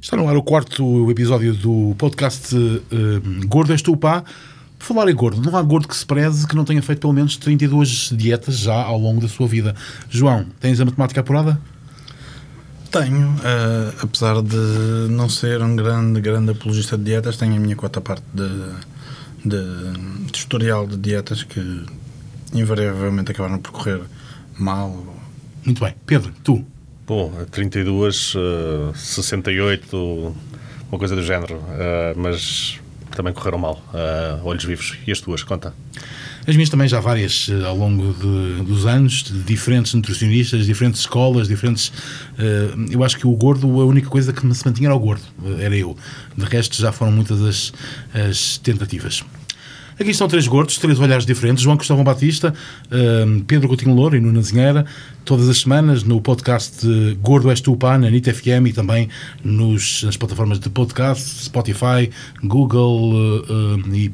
Está no ar o quarto episódio do podcast uh, Gordo és tu, pá. Por falar em gordo, não há gordo que se preze que não tenha feito pelo menos 32 dietas já ao longo da sua vida. João, tens a matemática apurada? Tenho, uh, apesar de não ser um grande, grande apologista de dietas, tenho a minha cota parte de, de, de historial de dietas que invariavelmente acabaram por correr mal. Muito bem. Pedro, tu? Bom, 32, uh, 68, uma coisa do género, uh, mas também correram mal, uh, olhos vivos. E as tuas, conta? As minhas também já várias ao longo de, dos anos, de diferentes nutricionistas, diferentes escolas, diferentes. Uh, eu acho que o gordo, a única coisa que me se mantinha era o gordo, era eu. De resto, já foram muitas as, as tentativas. Aqui estão três gordos, três olhares diferentes: João Cristóvão Batista, uh, Pedro Coutinho Louro e Nuno Zinheira, todas as semanas no podcast Gordo És Tu na NIT FM e também nos, nas plataformas de podcast, Spotify, Google uh, uh, e